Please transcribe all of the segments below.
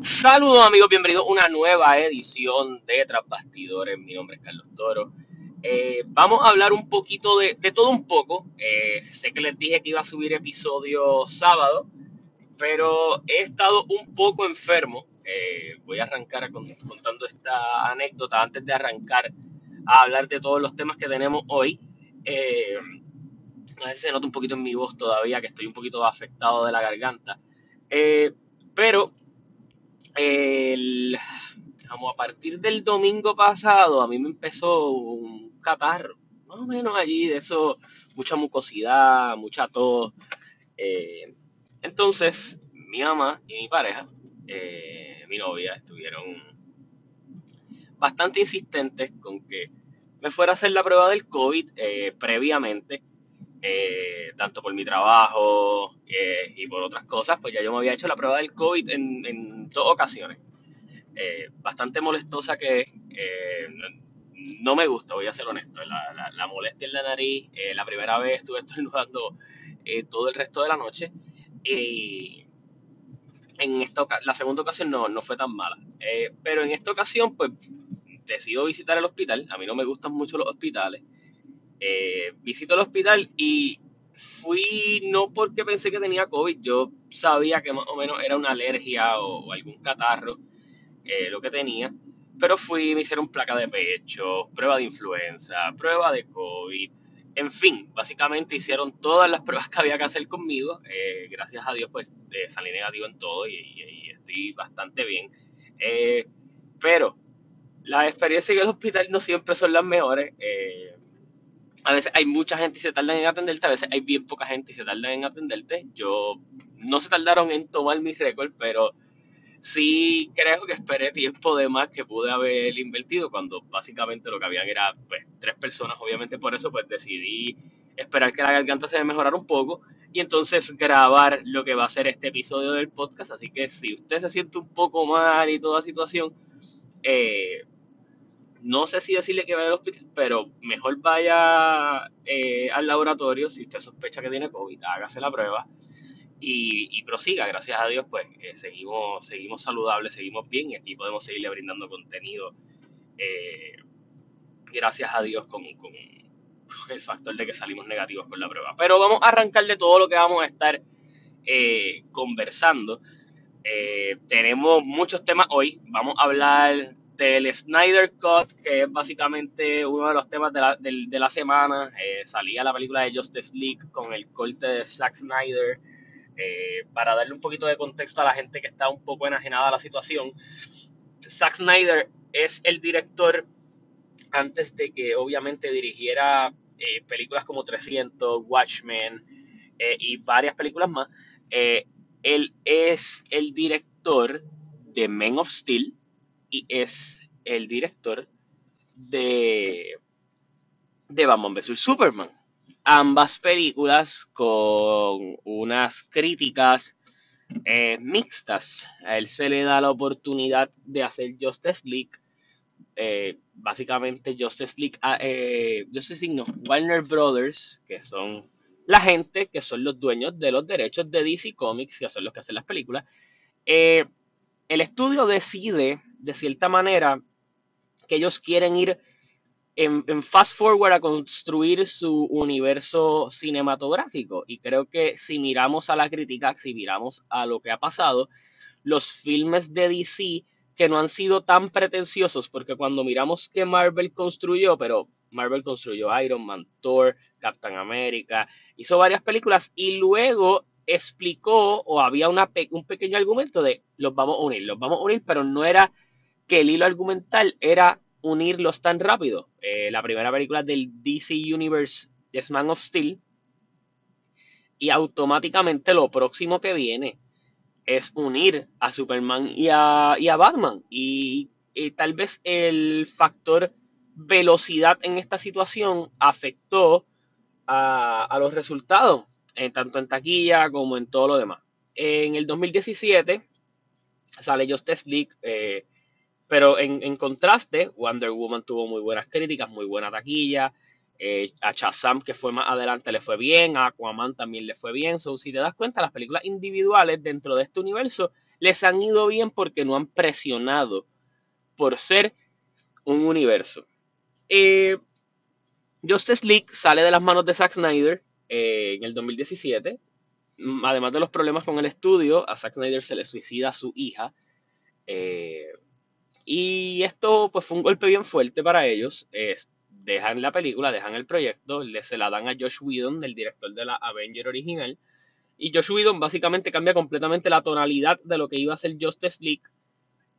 Saludos amigos, bienvenidos a una nueva edición de Tras Bastidores. Mi nombre es Carlos Toro. Eh, vamos a hablar un poquito de, todo un poco. Eh, sé que les dije que iba a subir episodio sábado, pero he estado un poco enfermo. Eh, voy a arrancar con- contando esta anécdota antes de arrancar a hablar de todos los temas que tenemos hoy. A veces se nota un poquito en mi voz todavía que estoy un poquito afectado de la garganta. Pero el, como a partir del domingo pasado, a mí me empezó un catarro, más o menos allí, de eso, mucha mucosidad, mucha tos. eh, entonces, mi mamá y mi pareja, eh, mi novia, estuvieron bastante insistentes con que me fuera a hacer la prueba del COVID eh, previamente, eh, tanto por mi trabajo eh, y por otras cosas, pues ya yo me había hecho la prueba del COVID en, dos ocasiones eh, bastante molestosa que no me gusta, voy a ser honesto. La, la- molestia en la nariz, la primera vez estuve estornudando todo el resto de la noche y en esta la segunda ocasión no, no fue tan mala. Pero en esta ocasión, pues decido visitar el hospital. A mí no me gustan mucho los hospitales. Eh, visito el hospital y fui no porque pensé que tenía COVID, yo sabía que más o menos era una alergia o, algún catarro eh, lo que tenía, pero fui, me hicieron placa de pecho, prueba de influenza, prueba de COVID, en fin, básicamente hicieron todas las pruebas que había que hacer conmigo, eh, gracias a Dios pues eh, salí negativo en todo y, estoy bastante bien, pero las experiencias en el hospital no siempre son las mejores, a veces hay mucha gente y se tardan en atenderte, a veces hay bien poca gente y se tardan en atenderte, yo no se tardaron en tomar mi récord, pero sí creo que esperé tiempo de más que pude haber invertido cuando básicamente lo que habían era pues, tres personas, obviamente por eso pues decidí esperar que la garganta se me mejorara un poco y entonces grabar lo que va a ser este episodio del podcast, así que si usted se siente un poco mal y toda situación, eh, no sé si decirle que vaya al hospital, pero mejor vaya eh, al laboratorio si usted sospecha que tiene COVID, hágase la prueba y, prosiga. Gracias a Dios, pues eh, seguimos, seguimos saludables, seguimos bien y aquí podemos seguirle brindando contenido. eh, gracias a Dios con, con el factor de que salimos negativos con la prueba. Pero vamos a arrancar de todo lo que vamos a estar conversando. Tenemos muchos temas hoy. Vamos a hablar del Snyder Cut, que es básicamente uno de los temas de la, de la semana. Eh, salía la película de Justice League con el corte de Zack Snyder. Eh, para darle un poquito de contexto a la gente que está un poco enajenada a la situación, Zack Snyder es el director antes de que obviamente dirigiera eh, películas como 300, Watchmen eh, y varias películas más. Él es el director de Men of Steel y es el director de, de Batman vs. Superman. Ambas películas con unas críticas eh, mixtas. A él se le da la oportunidad de hacer Justice League. Eh, básicamente Justice League, ah, eh, Justice League no, Warner Brothers, que son la gente que son los dueños de los derechos de DC Comics, que son los que hacen las películas. Eh, el estudio decide, de cierta manera, que ellos quieren ir en, fast forward a construir su universo cinematográfico. Y creo que si miramos a la crítica, si miramos a lo que ha pasado, los filmes de DC que no han sido tan pretenciosos, porque cuando miramos que Marvel construyó, pero Marvel construyó Iron Man, Thor, Captain America, hizo varias películas y luego explicó o había un pequeño argumento de los vamos a unir, los vamos a unir, pero no era que el hilo argumental era unirlos tan rápido. Eh, la primera película del DC Universe es Man of Steel y automáticamente lo próximo que viene es unir a Superman y a, Batman. Y, tal vez el factor velocidad en esta situación afectó a los resultados, eh, tanto en taquilla como en todo lo demás. En el 2017 sale Justice League, eh, pero en, en contraste, Wonder Woman tuvo muy buenas críticas, muy buena taquilla. Eh, a Shazam, que fue más adelante, le fue bien. A Aquaman también le fue bien. So, si te das cuenta, las películas individuales dentro de este universo les han ido bien porque no han presionado por ser un universo. Eh, Justice League sale de las manos de Zack Snyder eh, en el 2017. Mm, además de los problemas con el estudio, a Zack Snyder se le suicida a su hija. Eh, y esto pues fue un golpe bien fuerte para ellos. dejan la película, dejan el proyecto, le, se la dan a Josh Whedon, el director de la Avenger original. Y Josh Whedon básicamente cambia completamente la tonalidad de lo que iba a ser Justice League.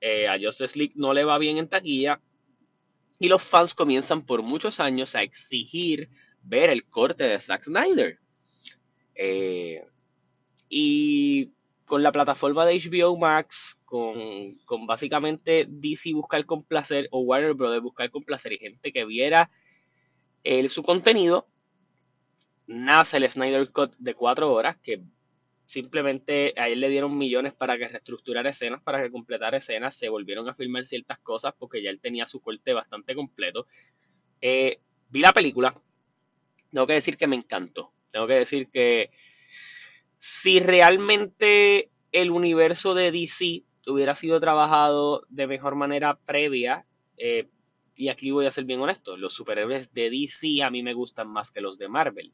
Eh, a Justice League no le va bien en taquilla. Y los fans comienzan por muchos años a exigir ver el corte de Zack Snyder. Eh, y con la plataforma de HBO Max, con, básicamente DC buscar complacer o Warner Brothers buscar complacer y gente que viera su contenido, nace el Snyder Cut de cuatro horas que simplemente a él le dieron millones para que reestructurara escenas, para que completara escenas, se volvieron a filmar ciertas cosas porque ya él tenía su corte bastante completo. Eh, vi la película, tengo que decir que me encantó. Tengo que decir que si realmente el universo de DC hubiera sido trabajado de mejor manera previa, eh, y aquí voy a ser bien honesto, los superhéroes de DC a mí me gustan más que los de Marvel.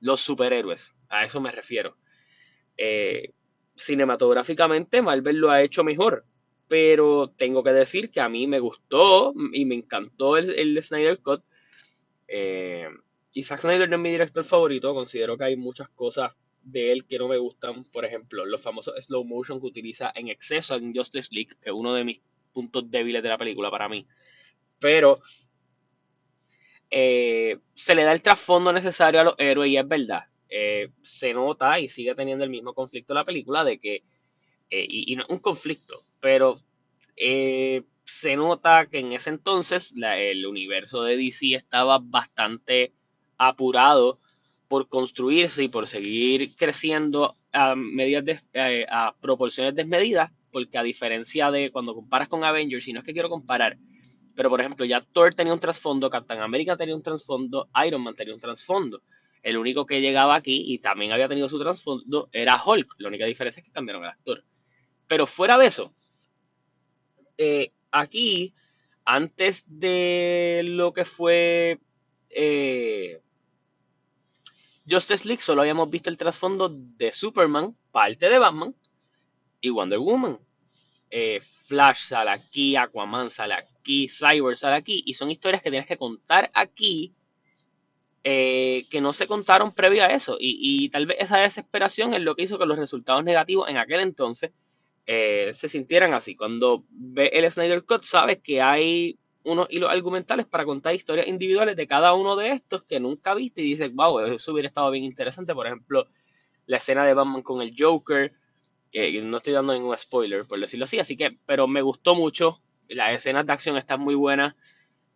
Los superhéroes, a eso me refiero. Eh, cinematográficamente Marvel lo ha hecho mejor, pero tengo que decir que a mí me gustó y me encantó el, el Snyder Cut. Eh, y Zack Snyder no es mi director favorito, considero que hay muchas cosas de él que no me gustan, por ejemplo, los famosos slow motion que utiliza en exceso en Justice League, que es uno de mis puntos débiles de la película para mí. Pero eh, se le da el trasfondo necesario a los héroes y es verdad. Eh, se nota y sigue teniendo el mismo conflicto la película de que, eh, y, no un conflicto, pero se nota que en ese entonces el universo de DC estaba bastante apurado por construirse y por seguir creciendo a, medidas de, a proporciones desmedidas, porque a diferencia de cuando comparas con Avengers, y no es que quiero comparar, pero por ejemplo ya Thor tenía un trasfondo, Captain America tenía un trasfondo, Iron Man tenía un trasfondo. El único que llegaba aquí y también había tenido su trasfondo era Hulk. La única diferencia es que cambiaron el actor. Pero fuera de eso, eh, aquí, antes de lo que fue eh, Justice League, solo habíamos visto el trasfondo de Superman, parte de Batman y Wonder Woman. Eh, Flash sale aquí, Aquaman sale aquí, Cyber sale aquí, y son historias que tienes que contar aquí eh, que no se contaron previo a eso. Y, tal vez esa desesperación es lo que hizo que los resultados negativos en aquel entonces eh, se sintieran así. Cuando ve el Snyder Cut, sabes que hay unos hilos argumentales para contar historias individuales de cada uno de estos que nunca viste y dices, wow, eso hubiera estado bien interesante. Por ejemplo, la escena de Batman con el Joker, que no estoy dando ningún spoiler, por decirlo así, así que, pero me gustó mucho. Las escenas de acción están muy buenas.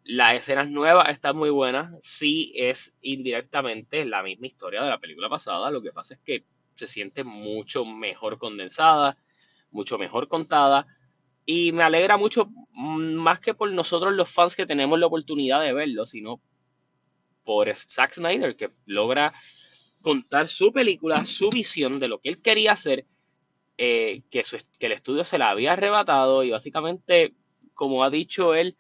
Las escenas nuevas están muy buenas. Sí es indirectamente la misma historia de la película pasada. Lo que pasa es que se siente mucho mejor condensada, mucho mejor contada. Y me alegra mucho, mm, más que por nosotros los fans que tenemos la oportunidad de verlo, sino por Zack Snyder, que logra contar su película, su visión de lo que él quería hacer, eh, que, que el estudio se la había arrebatado y básicamente, como ha dicho él,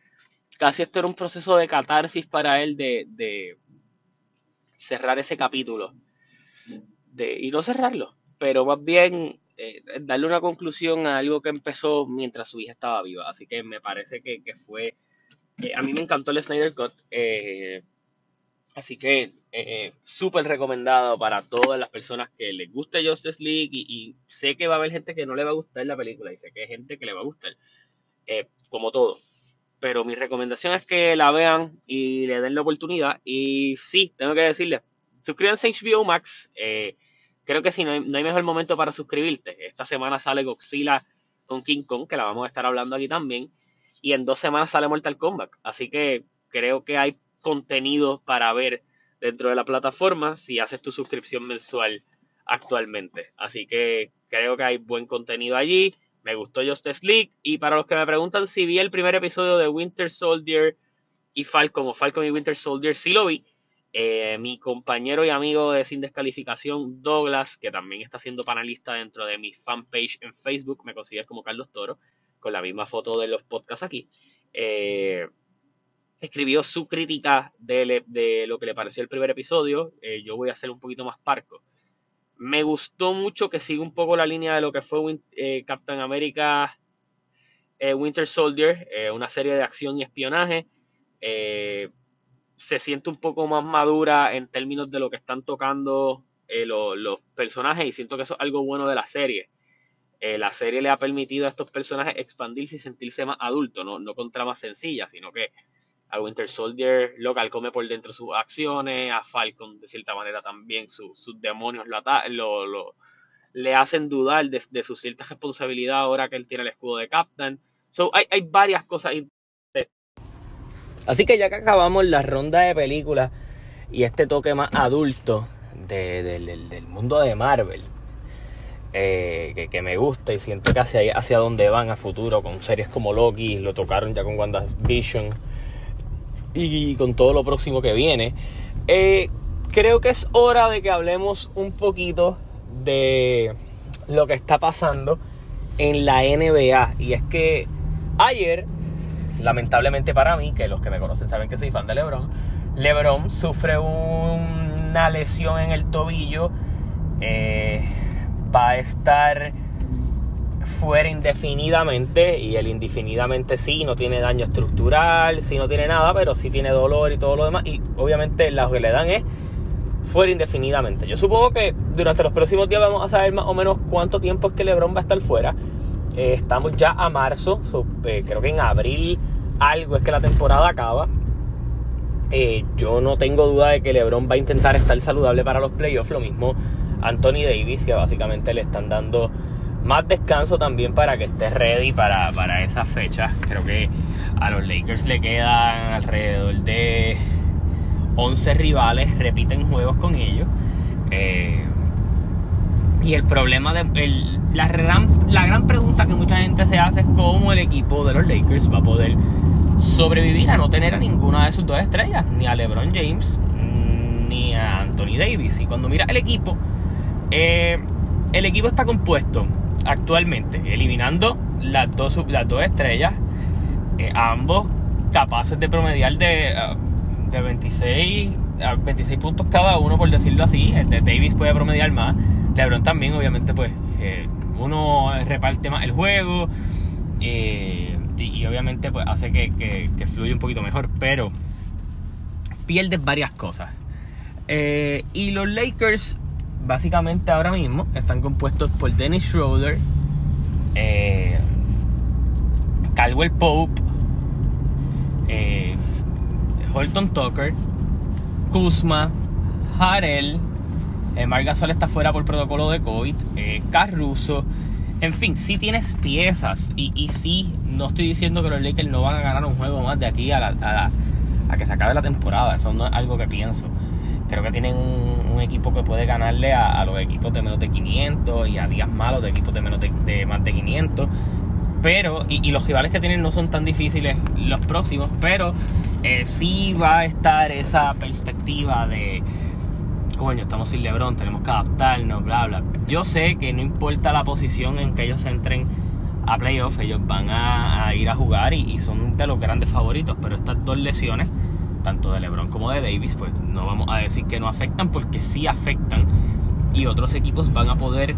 casi esto era un proceso de catarsis para él de, cerrar ese capítulo. De, y no cerrarlo, pero más bien eh, darle una conclusión a algo que empezó mientras su hija estaba viva. Así que me parece que, fue... Eh, a mí me encantó el Snyder Cut. Eh, así que súper recomendado para todas las personas que les guste Justice League y, y, sé que va a haber gente que no le va a gustar la película y sé que hay gente que le va a gustar. como todo pero mi recomendación es que la vean y le den la oportunidad. Y sí, tengo que decirles, suscríbanse a HBO Max. Eh, creo que sí, no hay, mejor momento para suscribirte. Esta semana sale Godzilla con King Kong, que la vamos a estar hablando aquí también. Y en dos semanas sale Mortal Kombat. Así que creo que hay contenido para ver dentro de la plataforma si haces tu suscripción mensual actualmente. Así que creo que hay buen contenido allí me gustó Justice League. Y para los que me preguntan si vi el primer episodio de Winter Soldier y Falcon, o Falcon y Winter Soldier, sí lo vi. Eh, mi compañero y amigo de Sin Descalificación, Douglas, que también está siendo panelista dentro de mi fanpage en Facebook, me consigues como Carlos Toro, con la misma foto de los podcasts aquí. Eh, escribió su crítica de, lo que le pareció el primer episodio. Eh, yo voy a ser un poquito más parco. Me gustó mucho que siga un poco la línea de lo que fue Captain America Winter Soldier, una serie de acción y espionaje se siente un poco más madura en términos de lo que están tocando eh, los personajes y siento que eso es algo bueno de la serie. Eh, la serie le ha permitido a estos personajes expandirse y sentirse más adultos, no, no con tramas sencillas, sino que a Winter Soldier local come por dentro sus acciones, a Falcon de cierta manera también sus demonios lo, lo, le hacen dudar de, de, su cierta responsabilidad ahora que él tiene el escudo de Captain. So, hay, hay varias cosas Así que ya que acabamos la ronda de películas y este toque más adulto del mundo de Marvel, eh, que, me gusta y siento que hacia, hacia donde van a futuro con series como Loki, lo tocaron ya con WandaVision y, con todo lo próximo que viene, eh, creo que es hora de que hablemos un poquito de lo que está pasando en la NBA. Y es que ayer lamentablemente para mí, que los que me conocen saben que soy fan de LeBron, LeBron sufre una lesión en el tobillo, eh, va a estar fuera indefinidamente y el indefinidamente sí, no tiene daño estructural, sí no tiene nada, pero sí tiene dolor y todo lo demás y obviamente lo que le dan es fuera indefinidamente. Yo supongo que durante los próximos días vamos a saber más o menos cuánto tiempo es que LeBron va a estar fuera. Eh, estamos ya a marzo, eh, creo que en abril algo es que la temporada acaba. Eh, yo no tengo duda de que LeBron va a intentar estar saludable para los playoffs. Lo mismo Anthony Davis, que básicamente le están dando más descanso también para que esté ready para, para esas fechas. Creo que a los Lakers le quedan alrededor de 11 rivales, repiten juegos con ellos. y el problema de, la, gran, la gran pregunta que mucha gente se hace es cómo el equipo de los Lakers va a poder sobrevivir a no tener a ninguna de sus dos estrellas, ni a LeBron James ni a Anthony Davis. Y cuando mira el equipo, eh, el equipo está compuesto actualmente, eliminando las dos, las dos estrellas, eh, ambos capaces de promediar de, de 26, 26 puntos cada uno, por decirlo así. Este Davis puede promediar más. LeBron también, obviamente, pues eh, uno reparte más el juego eh, y, obviamente pues hace que, que, fluya un poquito mejor, pero pierdes varias cosas. Eh, y los Lakers básicamente ahora mismo están compuestos por Dennis Schroeder, eh, Caldwell Pope, Holton Tucker, Kuzma, Margasol está fuera por protocolo de COVID, Caruso en fin, sí tienes piezas y, y sí, no estoy diciendo que los Lakers no van a ganar un juego más de aquí a, la, a, que se acabe la temporada. Eso no es algo que pienso. Creo que tienen un, equipo que puede ganarle a, los equipos de menos de 500 y a días malos de equipos de menos de, más de 500. Pero, y, los rivales que tienen no son tan difíciles los próximos, pero eh, sí va a estar esa perspectiva de coño, estamos sin LeBron, tenemos que adaptarnos, bla, bla. Yo sé que no importa la posición en que ellos entren a playoff, ellos van a, ir a jugar y, son de los grandes favoritos, pero estas dos lesiones, tanto de LeBron como de Davis, pues no vamos a decir que no afectan porque sí afectan y otros equipos van a poder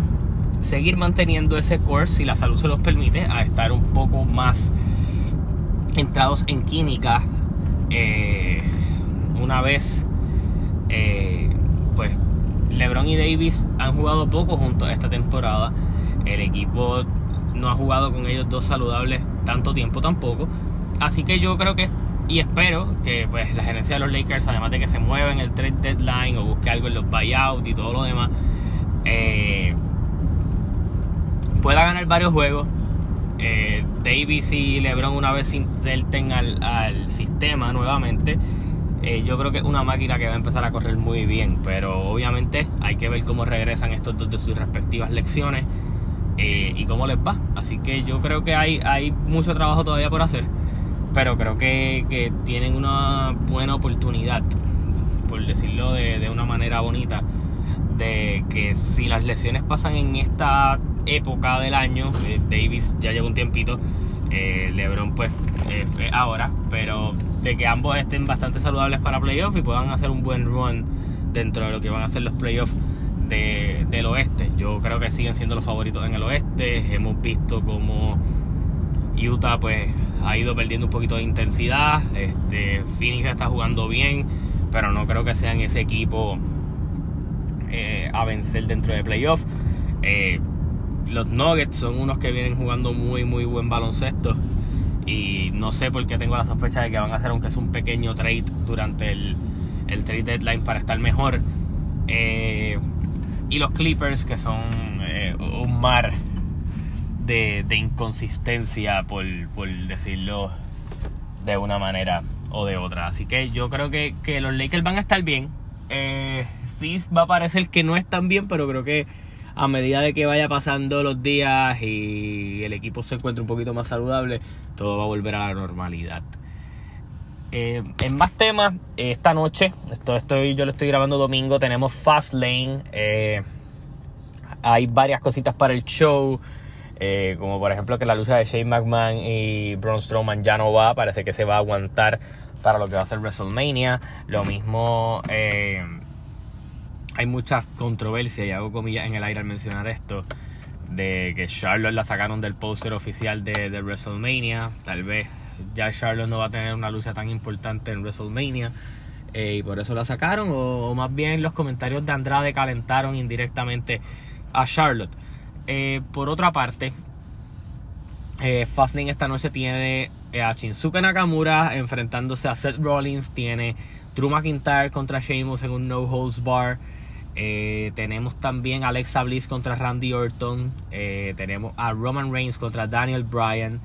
seguir manteniendo ese core si la salud se los permite a estar un poco más entrados en química eh, una vez eh, pues LeBron y Davis han jugado poco juntos esta temporada. El equipo no ha jugado con ellos dos saludables tanto tiempo tampoco. Así que yo creo que y espero que pues la gerencia de los Lakers, además de que se mueva en el trade deadline o busque algo en los buyouts y todo lo demás, eh, pueda ganar varios juegos. Eh, Davis y LeBron una vez inserten al, al sistema nuevamente eh, yo creo que es una máquina que va a empezar a correr muy bien, pero obviamente hay que ver cómo regresan estos dos de sus respectivas lecciones eh, y cómo les va. Así que yo creo que hay, hay mucho trabajo todavía por hacer, pero creo que, tienen una buena oportunidad por decirlo de, de una manera bonita, de que si las lesiones pasan en esta época del año, eh, Davis ya lleva un tiempito, eh, LeBron pues eh, ahora, pero de que ambos estén bastante saludables para playoffs y puedan hacer un buen run dentro de lo que van a ser los playoffs de, del oeste. Yo creo que siguen siendo los favoritos en el oeste. Hemos visto como Utah pues ha ido perdiendo un poquito de intensidad. Este, Phoenix está jugando bien, pero no creo que sean ese equipo eh, a vencer dentro de playoffs. Eh, los Nuggets son unos que vienen jugando muy muy buen baloncesto y no sé por qué tengo la sospecha de que van a hacer aunque es un pequeño trade durante el, el trade deadline para estar mejor. Eh, y los Clippers que son un mar de, inconsistencia, por, decirlo de una manera o de otra. Así que yo creo que, los Lakers van a estar bien. Eh, sí va a parecer que no están bien, pero creo que a medida de que vaya pasando los días y el equipo se encuentre un poquito más saludable, todo va a volver a la normalidad. Eh, en más temas, esta noche, esto estoy, yo lo estoy grabando domingo, tenemos Fastlane. Eh, hay varias cositas para el show. Eh, como por ejemplo que la lucha de Shane McMahon y Braun Strowman ya no va, parece que se va a aguantar para lo que va a ser WrestleMania. Lo mismo, eh, hay muchas controversias, y hago comillas en el aire al mencionar esto, de que Charlotte la sacaron del póster oficial de, WrestleMania. Tal vez ya Charlotte no va a tener una lucha tan importante en WrestleMania. Eh, y por eso la sacaron, o más bien los comentarios de Andrade calentaron indirectamente a Charlotte. Eh, por otra parte, eh, Fastlane esta noche tiene eh, a Shinsuke Nakamura enfrentándose a Seth Rollins. Tiene Drew McIntyre contra Sheamus en un No Holds Bar. Tenemos también a Alexa Bliss contra Randy Orton. tenemos a Roman Reigns contra Daniel Bryan.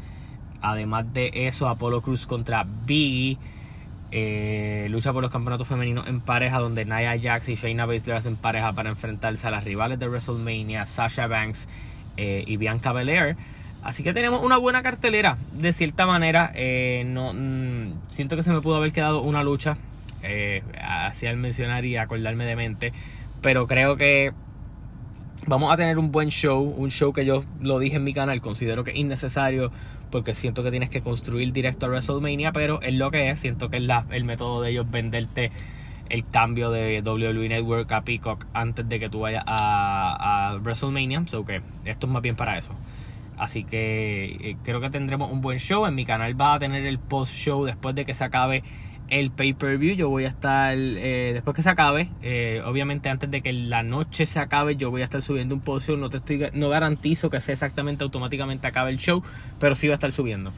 Además de eso, Apollo Cruz contra Biggie. lucha por los campeonatos femeninos en pareja donde Nia Jax y Shayna Baszler hacen pareja para enfrentarse a las rivales de WrestleMania, Sasha Banks eh, y Bianca Belair. Así que tenemos una buena cartelera, de cierta manera. Eh, no, mm, siento que se me pudo haber quedado una lucha, eh, así al mencionar y acordarme de mente. Pero creo que vamos a tener un buen show, un show que yo lo dije en mi canal, considero que es innecesario porque siento que tienes que construir directo a WrestleMania, pero es lo que es, siento que es la, el método de ellos venderte el cambio de WWE Network a Peacock antes de que tú vayas a, WrestleMania. So que esto es más bien para eso. Así que eh, creo que tendremos un buen show. En mi canal va a tener el post show después de que se acabe el pay-per-view. Yo voy a estar, eh, después que se acabe, eh, obviamente antes de que la noche se acabe, yo voy a estar subiendo un post. No, te estoy, no garantizo que sea exactamente automáticamente acabe el show, pero sí va a estar subiendo.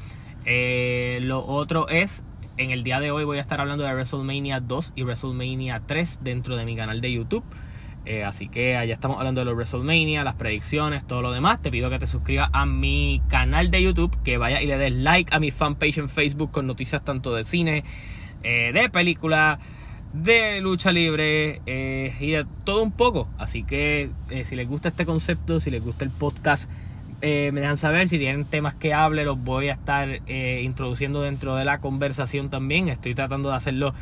lo otro es en el día de hoy voy a estar hablando de WrestleMania 2 y WrestleMania 3 dentro de mi canal de YouTube. Eh, así que allá estamos hablando de los WrestleMania, las predicciones, todo lo demás. Te pido que te suscribas a mi canal de YouTube, que vaya y le des like a mi fanpage en Facebook con noticias tanto de cine, eh, de película, de lucha libre eh, y de todo un poco. Así que si les gusta este concepto, si les gusta el podcast, eh, me dejan saber si tienen temas que hable, los voy a estar eh, introduciendo dentro de la conversación también. Estoy tratando de hacerlo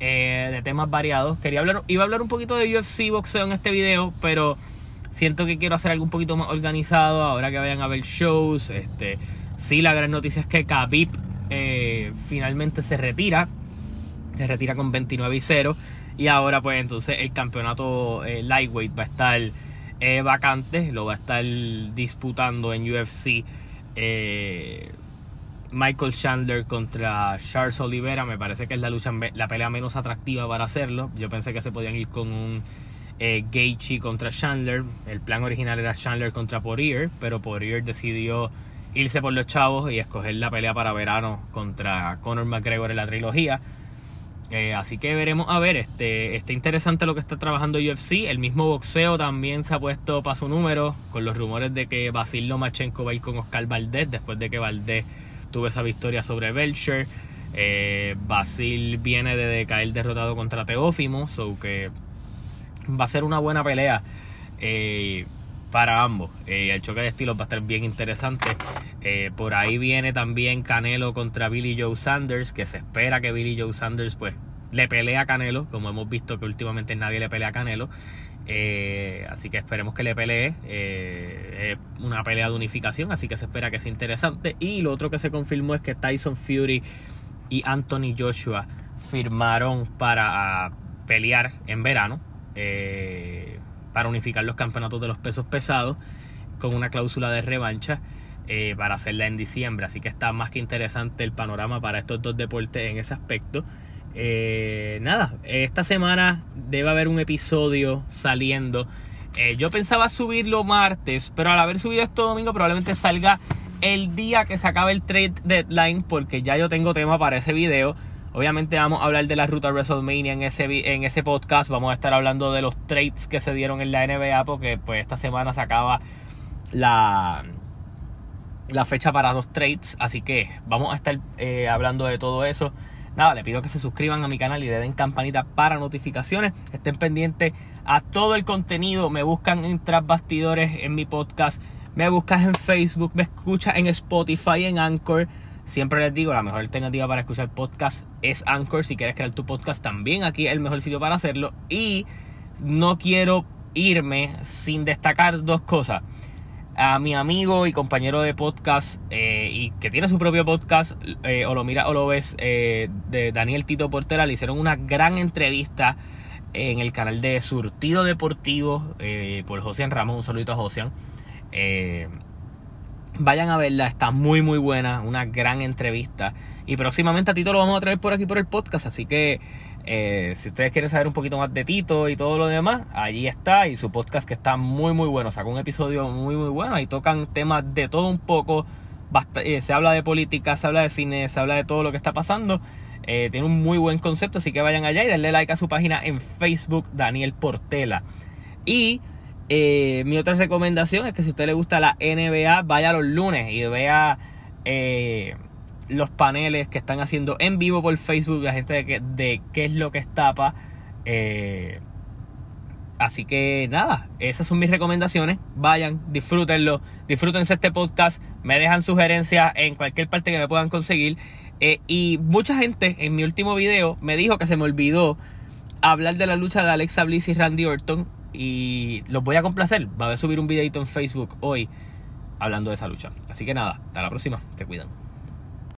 eh, de temas variados. Quería hablar, iba a hablar un poquito de UFC boxeo en este video, pero siento que quiero hacer algo un poquito más organizado ahora que vayan a ver shows. Este, sí, la gran noticia es que Khabib finalmente se retira. Se retira con 29 y 0. Y ahora pues entonces el campeonato lightweight va a estar es vacante, lo va a estar disputando en UFC eh, Michael Chandler contra Charles Oliveira. Me parece que es la lucha, la pelea menos atractiva para hacerlo. Yo pensé que se podían ir con un eh, Gaethje contra Chandler. El plan original era Chandler contra Poirier, pero Poirier decidió irse por los chavos y escoger la pelea para verano contra Conor McGregor en la trilogía. Eh, así que veremos a ver, este, está interesante lo que está trabajando UFC. El mismo boxeo también se ha puesto para su número con los rumores de que Basil Lomachenko va a ir con Oscar Valdez después de que Valdez tuvo esa victoria sobre Belcher. Eh, Basil viene de caer derrotado contra Teófimo, so que va a ser una buena pelea eh, para ambos. el choque de estilos va a estar bien interesante. por ahí viene también Canelo contra Billy Joe Sanders, que se espera que Billy Joe Sanders pues le pelea a Canelo, como hemos visto que últimamente nadie le pelea a Canelo. Eh, así que esperemos que le pelee. Eh, es una pelea de unificación, así que se espera que sea interesante. Y lo otro que se confirmó es que Tyson Fury y Anthony Joshua firmaron para pelear en verano. Eh, para unificar los campeonatos de los pesos pesados con una cláusula de revancha para hacerla en diciembre. Así que está más que interesante el panorama para estos dos deportes en ese aspecto. Eh, nada, esta semana debe haber un episodio saliendo. Eh, yo pensaba subirlo martes, pero al haber subido esto domingo probablemente salga el día que se acabe el trade deadline porque ya yo tengo tema para ese video. Obviamente vamos a hablar de la ruta WrestleMania en ese, en ese podcast. Vamos a estar hablando de los trades que se dieron en la NBA porque pues esta semana se acaba la, la fecha para los trades. Así que vamos a estar eh, hablando de todo eso. Nada, le pido que se suscriban a mi canal y le den campanita para notificaciones. Estén pendientes a todo el contenido. Me buscan en Tras Bastidores en mi podcast. Me buscas en Facebook. Me escuchas en Spotify, en Anchor. Siempre les digo, la mejor alternativa para escuchar podcast es Anchor. Si quieres crear tu podcast, también aquí es el mejor sitio para hacerlo. Y no quiero irme sin destacar dos cosas a mi amigo y compañero de podcast eh, y que tiene su propio podcast, eh, o lo mira o lo ves, eh, de Daniel Tito Portela, le hicieron una gran entrevista en el canal de Surtido Deportivo por Josian Ramos, un saludito a Josian. Vayan a verla, está muy muy buena, una gran entrevista. Y próximamente a Tito lo vamos a traer por aquí por el podcast, así que eh, si ustedes quieren saber un poquito más de Tito y todo lo demás, allí está. Y su podcast que está muy, muy bueno. Sacó un episodio muy, muy bueno. Ahí tocan temas de todo un poco. Eh, se habla de política, se habla de cine, se habla de todo lo que está pasando. Eh, tiene un muy buen concepto, así que vayan allá y denle like a su página en Facebook, Daniel Portela. Y mi otra recomendación es que si a usted le gusta la NBA, vaya los lunes y vea los paneles que están haciendo en vivo por Facebook, la gente de, qué es lo que es tapa. Eh, así que nada, esas son mis recomendaciones. Vayan, disfrútenlo, disfrútense este podcast, me dejan sugerencias en cualquier parte que me puedan conseguir. Eh, y mucha gente en mi último video me dijo que se me olvidó hablar de la lucha de Alexa Bliss y Randy Orton. Y los voy a complacer. Va a subir un videito en Facebook hoy hablando de esa lucha. Así que nada, hasta la próxima. Se cuidan.